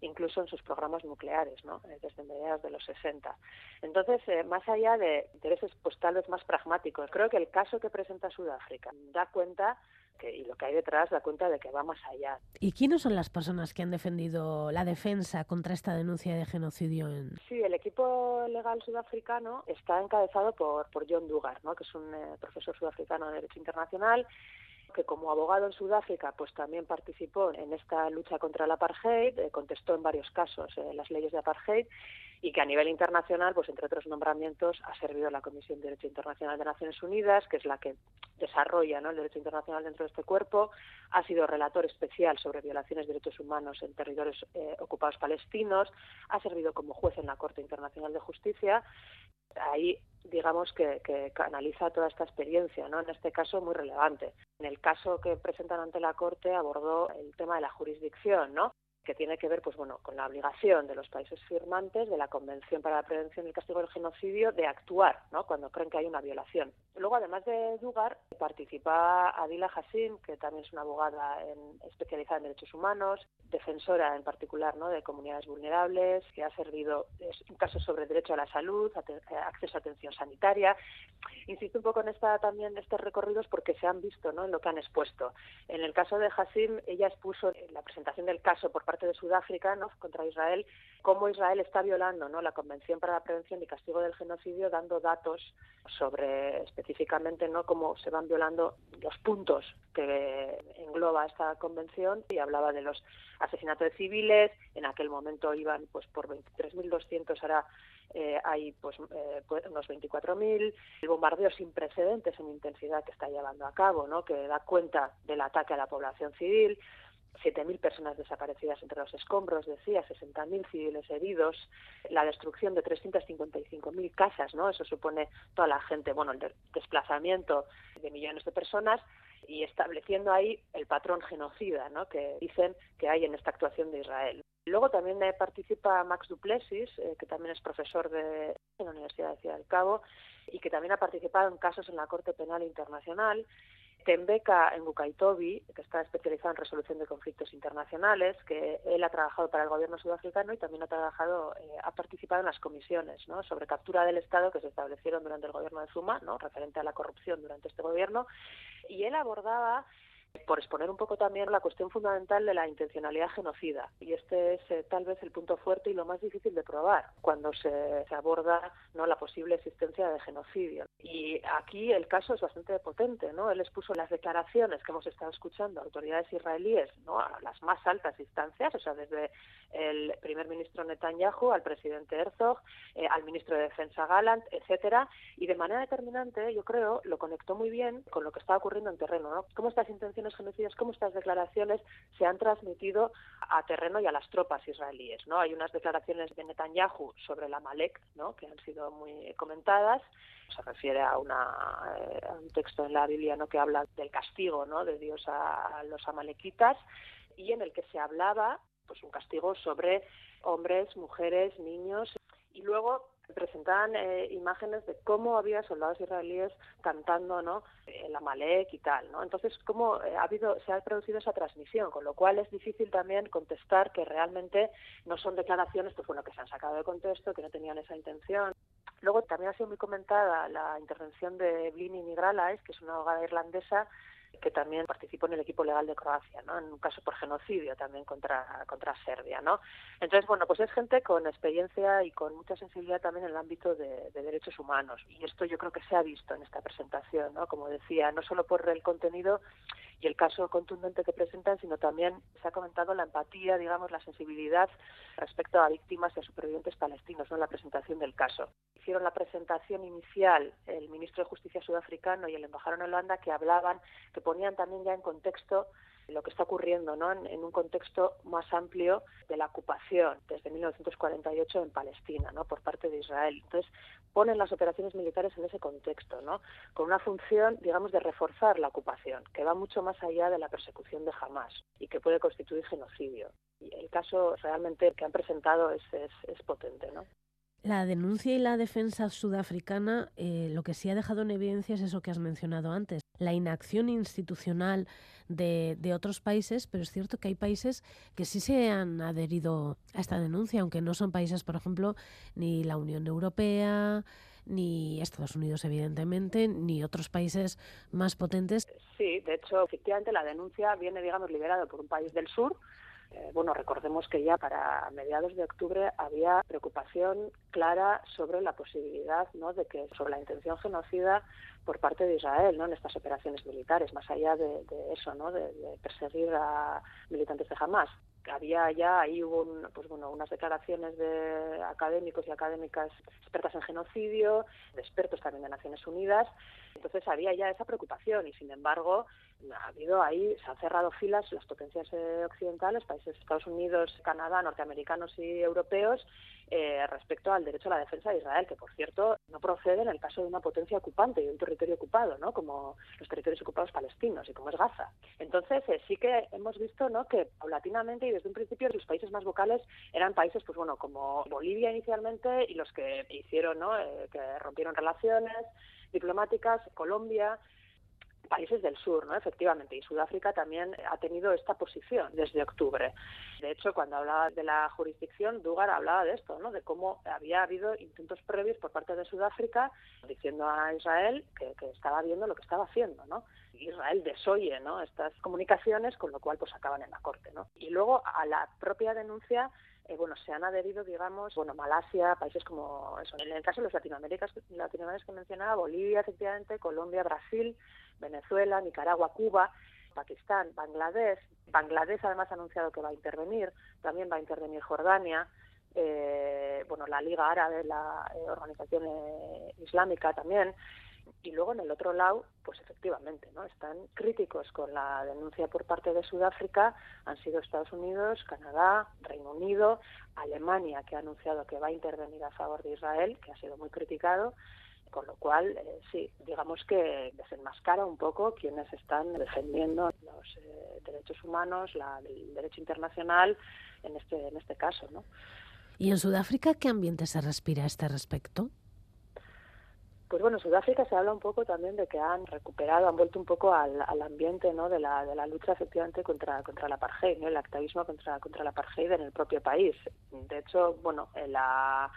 incluso en sus programas nucleares, ¿no? Eh, desde mediados de los 60. Entonces, eh, más allá de intereses pues tal vez más pragmáticos, creo que el caso que presenta Sudáfrica da cuenta que, y lo que hay detrás da cuenta de que va más allá. ¿Y quiénes son las personas que han defendido la defensa contra esta denuncia de genocidio? En... Sí, el equipo legal sudafricano está encabezado por, por John Dugar, ¿no? que es un eh, profesor sudafricano de Derecho Internacional que como abogado en Sudáfrica pues también participó en esta lucha contra el apartheid, eh, contestó en varios casos eh, las leyes de apartheid y que a nivel internacional, pues entre otros nombramientos, ha servido la Comisión de Derecho Internacional de Naciones Unidas, que es la que desarrolla el derecho internacional dentro de este cuerpo, ha sido relator especial sobre violaciones de derechos humanos en territorios eh, ocupados palestinos, ha servido como juez en la Corte Internacional de Justicia. Ahí digamos que, que analiza toda esta experiencia, ¿no? En este caso muy relevante. En el caso que presentan ante la Corte abordó el tema de la jurisdicción, ¿no? Que tiene que ver pues bueno con la obligación de los países firmantes de la Convención para la Prevención y el Castigo del Genocidio de actuar ¿no? cuando creen que hay una violación. Luego, además de Dugar, participa Adila Hassim, que también es una abogada en, especializada en derechos humanos, defensora en particular ¿no? de comunidades vulnerables, que ha servido es un caso sobre derecho a la salud, acceso a atención sanitaria. Insisto un poco en esta también estos recorridos porque se han visto ¿no? en lo que han expuesto. En el caso de Hassim, ella expuso la presentación del caso por parte de Sudáfrica contra Israel, cómo Israel está violando ¿no? la Convención para la Prevención y Castigo del Genocidio, dando datos sobre específicamente ¿no? cómo se van violando los puntos que engloba esta convención y hablaba de los asesinatos de civiles, en aquel momento iban pues por 23.200, ahora eh, hay pues, eh, pues unos 24.000, el bombardeo sin precedentes en intensidad que está llevando a cabo, ¿no? que da cuenta del ataque a la población civil, 7.000 personas desaparecidas entre los escombros, decía, 60.000 civiles heridos, la destrucción de 355.000 casas, ¿no? Eso supone toda la gente, bueno, el desplazamiento de millones de personas y estableciendo ahí el patrón genocida, ¿no? Que dicen que hay en esta actuación de Israel. Luego también participa Max Duplessis, eh, que también es profesor de la Universidad de Ciudad del Cabo y que también ha participado en casos en la Corte Penal Internacional Tembeka en Bukaitobi, que está especializado en resolución de conflictos internacionales, que él ha trabajado para el gobierno sudafricano y también ha trabajado, eh, ha participado en las comisiones sobre captura del Estado que se establecieron durante el gobierno de Zuma, ¿no? referente a la corrupción durante este gobierno, y él abordaba por exponer un poco también la cuestión fundamental de la intencionalidad genocida. Y este es eh, tal vez el punto fuerte y lo más difícil de probar cuando se, aborda no la posible existencia de genocidio. Y aquí el caso es bastante potente, ¿no? Él expuso las declaraciones que hemos estado escuchando autoridades israelíes, ¿no? A las más altas instancias, o sea, desde el primer ministro Netanyahu al presidente Herzog, eh, al ministro de Defensa Gallant, etcétera, y de manera determinante, yo creo, lo conectó muy bien con lo que está ocurriendo en terreno, ¿no? Cómo estas intenciones genocidas, cómo estas declaraciones se han transmitido a terreno y a las tropas israelíes, ¿no? Hay unas declaraciones de Netanyahu sobre la Malek, ¿no? Que han sido muy comentadas, se refiere a, una, eh, a un texto en la Biblia ¿no? que habla del castigo ¿no? de Dios a los amalequitas y en el que se hablaba pues un castigo sobre hombres, mujeres, niños y luego presentaban eh, imágenes de cómo había soldados israelíes cantando no el Amalek y tal no entonces cómo eh, ha habido se ha producido esa transmisión con lo cual es difícil también contestar que realmente no son declaraciones pues bueno que se han sacado de contexto que no tenían esa intención. Luego también ha sido muy comentada la intervención de Blini Nigralais que es una abogada irlandesa que también participó en el equipo legal de Croacia, ¿no? En un caso por genocidio también contra, contra Serbia, ¿no? Entonces, bueno, pues es gente con experiencia y con mucha sensibilidad también en el ámbito de, de derechos humanos. Y esto yo creo que se ha visto en esta presentación, ¿no? Como decía, no solo por el contenido y el caso contundente que presentan, sino también se ha comentado la empatía, digamos, la sensibilidad respecto a víctimas y a supervivientes palestinos, ¿no? En la presentación del caso. Hicieron la presentación inicial el ministro de Justicia sudafricano y el embajador en Holanda que hablaban, que ponían también ya en contexto lo que está ocurriendo ¿no? en, un contexto más amplio de la ocupación desde 1948 en Palestina ¿no? por parte de Israel. Entonces, ponen las operaciones militares en ese contexto, ¿no? con una función, digamos, de reforzar la ocupación, que va mucho más allá de la persecución de Hamas y que puede constituir genocidio. Y el caso realmente que han presentado es, es, es potente. ¿no? La denuncia y la defensa sudafricana eh, lo que sí ha dejado en evidencia es eso que has mencionado antes, la inacción institucional de, de, otros países, pero es cierto que hay países que sí se han adherido a esta denuncia, aunque no son países, por ejemplo, ni la Unión Europea, ni Estados Unidos, evidentemente, ni otros países más potentes. Sí, de hecho, efectivamente, la denuncia viene, digamos, liberada por un país del sur, eh, bueno, recordemos que ya para mediados de octubre había preocupación clara sobre la posibilidad, ¿no?, de que sobre la intención genocida por parte de Israel, ¿no?, en estas operaciones militares, más allá de, eso, ¿no?, de, de, perseguir a militantes de Hamas. Había ya ahí hubo un, pues bueno, unas declaraciones de académicos y académicas expertas en genocidio, de expertos también de Naciones Unidas. Entonces había ya esa preocupación y sin embargo ha habido ahí, se han cerrado filas las potencias eh, occidentales, países Estados Unidos, Canadá, norteamericanos y europeos, eh, respecto al derecho a la defensa de Israel, que por cierto no procede en el caso de una potencia ocupante y un territorio ocupado, ¿no? como los territorios ocupados palestinos y como es Gaza. Entonces eh, sí que hemos visto ¿no? que paulatinamente y desde un principio los países más vocales eran países pues bueno como Bolivia inicialmente y los que hicieron, ¿no? Eh, que rompieron relaciones diplomáticas, Colombia, países del sur, ¿no? Efectivamente, y Sudáfrica también ha tenido esta posición desde octubre. De hecho, cuando hablaba de la jurisdicción, Dugar hablaba de esto, ¿no? De cómo había habido intentos previos por parte de Sudáfrica diciendo a Israel que, estaba viendo lo que estaba haciendo, ¿no? Israel desoye, ¿no? Estas comunicaciones, con lo cual pues acaban en la corte, ¿no? Y luego a la propia denuncia eh, bueno, se han adherido, digamos, bueno, Malasia, países como eso. En el caso de los latinoamericanos, latinoamericanos que mencionaba, Bolivia, efectivamente, Colombia, Brasil, Venezuela, Nicaragua, Cuba, Pakistán, Bangladesh. Bangladesh además ha anunciado que va a intervenir, también va a intervenir Jordania, eh, bueno, la Liga Árabe, la eh, organización eh, islámica también. Y luego en el otro lado, pues efectivamente, ¿no? Están críticos con la denuncia por parte de Sudáfrica, han sido Estados Unidos, Canadá, Reino Unido, Alemania, que ha anunciado que va a intervenir a favor de Israel, que ha sido muy criticado, con lo cual, eh, sí, digamos que desenmascara un poco quienes están defendiendo los eh, derechos humanos, la, el derecho internacional en este, en este caso, ¿no? ¿Y en Sudáfrica qué ambiente se respira a este respecto? Pues bueno, en Sudáfrica se habla un poco también de que han recuperado, han vuelto un poco al, al ambiente ¿no? de, la, de la lucha efectivamente contra, contra la apartheid, ¿no? el activismo contra, contra la apartheid en el propio país. De hecho, bueno, la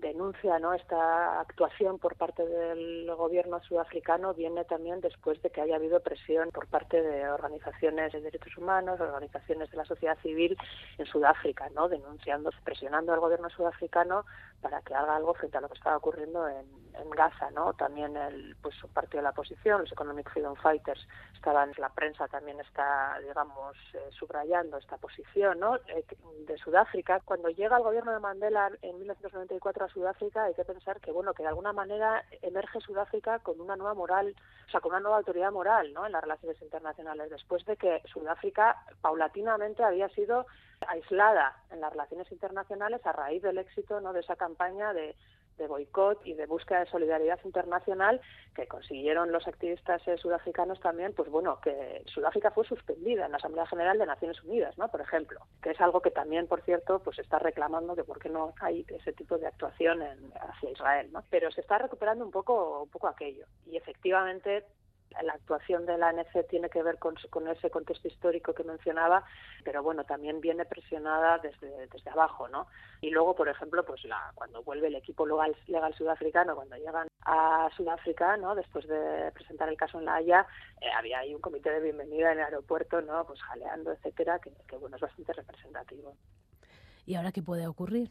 denuncia no esta actuación por parte del gobierno sudafricano viene también después de que haya habido presión por parte de organizaciones de derechos humanos, organizaciones de la sociedad civil en Sudáfrica, no denunciando, presionando al gobierno sudafricano para que haga algo frente a lo que estaba ocurriendo en, Gaza, ¿no? También el pues un partido de la oposición, los Economic Freedom Fighters, estaban la prensa también está, digamos, eh, subrayando esta posición, ¿no? Eh, de Sudáfrica. Cuando llega el gobierno de Mandela en 1994 a Sudáfrica, hay que pensar que bueno, que de alguna manera emerge Sudáfrica con una nueva moral, o sea, con una nueva autoridad moral, ¿no? En las relaciones internacionales, después de que Sudáfrica paulatinamente había sido aislada en las relaciones internacionales a raíz del éxito, ¿no? De esa campaña de de boicot y de búsqueda de solidaridad internacional que consiguieron los activistas eh, sudafricanos también, pues bueno, que Sudáfrica fue suspendida en la Asamblea General de Naciones Unidas, ¿no? Por ejemplo, que es algo que también, por cierto, pues está reclamando de por qué no hay ese tipo de actuación en, hacia Israel, ¿no? Pero se está recuperando un poco, un poco aquello y efectivamente la actuación de la ANC tiene que ver con, con, ese contexto histórico que mencionaba, pero bueno, también viene presionada desde, desde abajo, ¿no? Y luego, por ejemplo, pues la, cuando vuelve el equipo legal, legal sudafricano, cuando llegan a Sudáfrica, ¿no? Después de presentar el caso en La Haya, eh, había ahí un comité de bienvenida en el aeropuerto, ¿no? Pues jaleando, etcétera, que, que bueno, es bastante representativo. ¿Y ahora qué puede ocurrir?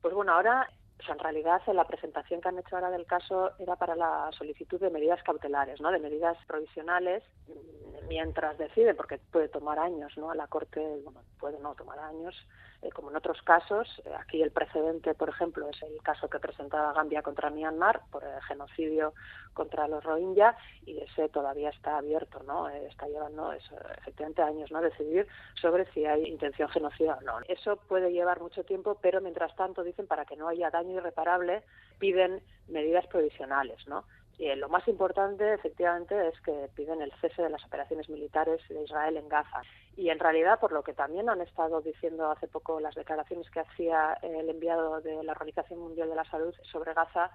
Pues bueno, ahora sea, en realidad la presentación que han hecho ahora del caso era para la solicitud de medidas cautelares, ¿no? De medidas provisionales mm, mientras decide, porque puede tomar años, ¿no? A la Corte, bueno, puede no tomar años, eh, como en otros casos. Eh, aquí el precedente, por ejemplo, es el caso que presentaba Gambia contra Myanmar por el genocidio contra los Rohingya y ese todavía está abierto, ¿no? Eh, está llevando efectivamente años, ¿no? Decidir sobre si hay intención genocida o no. Eso puede llevar mucho tiempo, pero mientras tanto dicen para que no haya daño irreparable piden medidas provisionales, ¿no? Y lo más importante, efectivamente, es que piden el cese de las operaciones militares de Israel en Gaza. Y en realidad, por lo que también han estado diciendo hace poco las declaraciones que hacía el enviado de la Organización Mundial de la Salud sobre Gaza,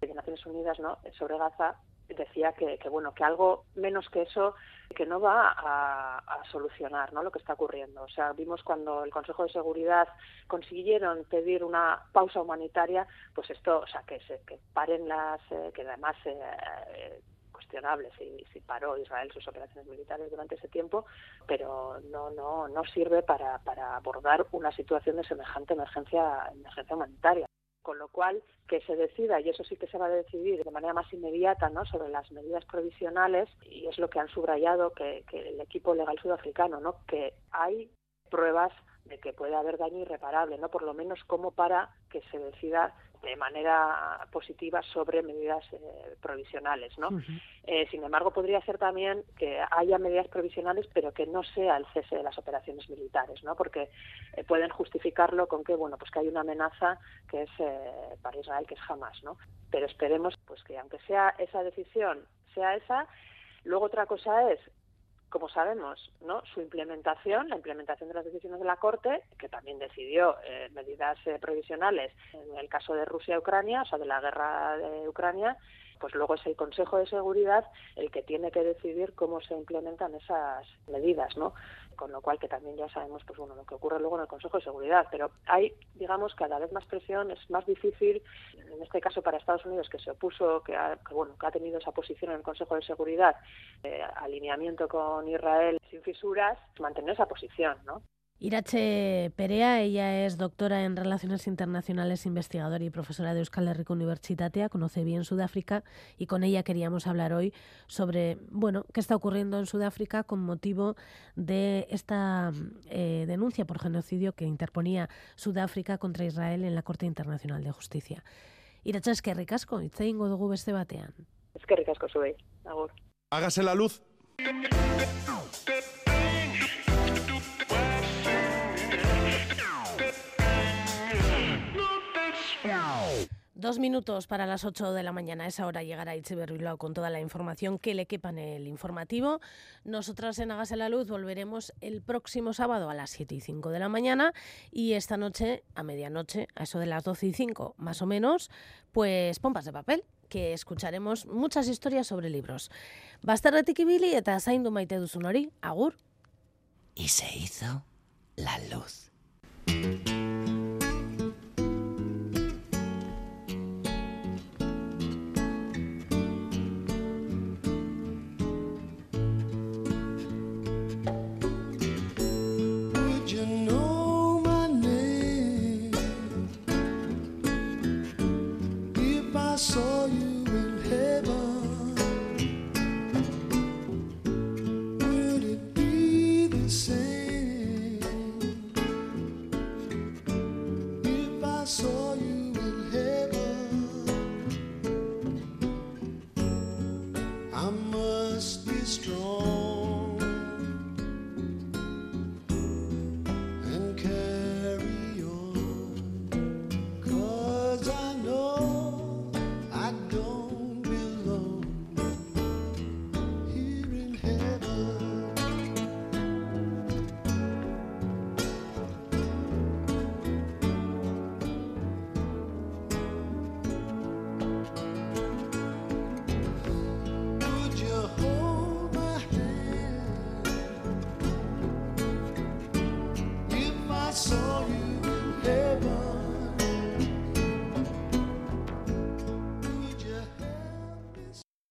de Naciones Unidas, ¿no? Sobre Gaza, decía que, que, bueno que algo menos que eso que no va a, a, solucionar ¿no? lo que está ocurriendo o sea vimos cuando el Consejo de Seguridad consiguieron pedir una pausa humanitaria pues esto o sea que se que paren las eh, que además eh, cuestionable si, si paró Israel sus operaciones militares durante ese tiempo, pero no no no sirve para, para abordar una situación de semejante emergencia emergencia humanitaria con lo cual que se decida y eso sí que se va a decidir de manera más inmediata no sobre las medidas provisionales y es lo que han subrayado que, que el equipo legal sudafricano no que hay pruebas de que puede haber daño irreparable no por lo menos como para que se decida de manera positiva sobre medidas eh, provisionales, ¿no? Uh -huh. eh, sin embargo, podría ser también que haya medidas provisionales, pero que no sea el cese de las operaciones militares, ¿no? Porque eh, pueden justificarlo con que, bueno, pues que hay una amenaza que es eh, para Israel, que es jamás, ¿no? Pero esperemos, pues que aunque sea esa decisión, sea esa, luego otra cosa es como sabemos, ¿no? su implementación, la implementación de las decisiones de la Corte, que también decidió eh, medidas eh, provisionales en el caso de Rusia-Ucrania, o sea, de la guerra de Ucrania, pues luego es el Consejo de Seguridad el que tiene que decidir cómo se implementan esas medidas, ¿no? Con lo cual que también ya sabemos, pues bueno, lo que ocurre luego en el Consejo de Seguridad. Pero hay, digamos, cada vez más presión, es más difícil, en este caso para Estados Unidos, que se opuso, que, ha, bueno, que ha tenido esa posición en el Consejo de Seguridad, eh, alineamiento con Israel sin fisuras, mantener esa posición, ¿no? Irache Perea, ella es doctora en Relaciones Internacionales, investigadora y profesora de Euskal Herriko Universitatea, conoce bien Sudáfrica y con ella queríamos hablar hoy sobre, bueno, qué está ocurriendo en Sudáfrica con motivo de esta eh, denuncia por genocidio que interponía Sudáfrica contra Israel en la Corte Internacional de Justicia. Irache, es que ricasco, itze ingo dugu beste batean. Es que ricasco zuei, agur. Hágase la luz. Dos minutos para las 8 de la mañana. A esa hora llegará Itziberrilao con toda la información que le quepa en el informativo. Nosotras en Hágase la Luz volveremos el próximo sábado a las 7 y 5 de la mañana y esta noche, a medianoche, a eso de las 12 y 5 más o menos, pues pompas de papel, que escucharemos muchas historias sobre libros. Bastarretik ibili eta zaindu maite duzun hori, agur. Y se hizo la luz.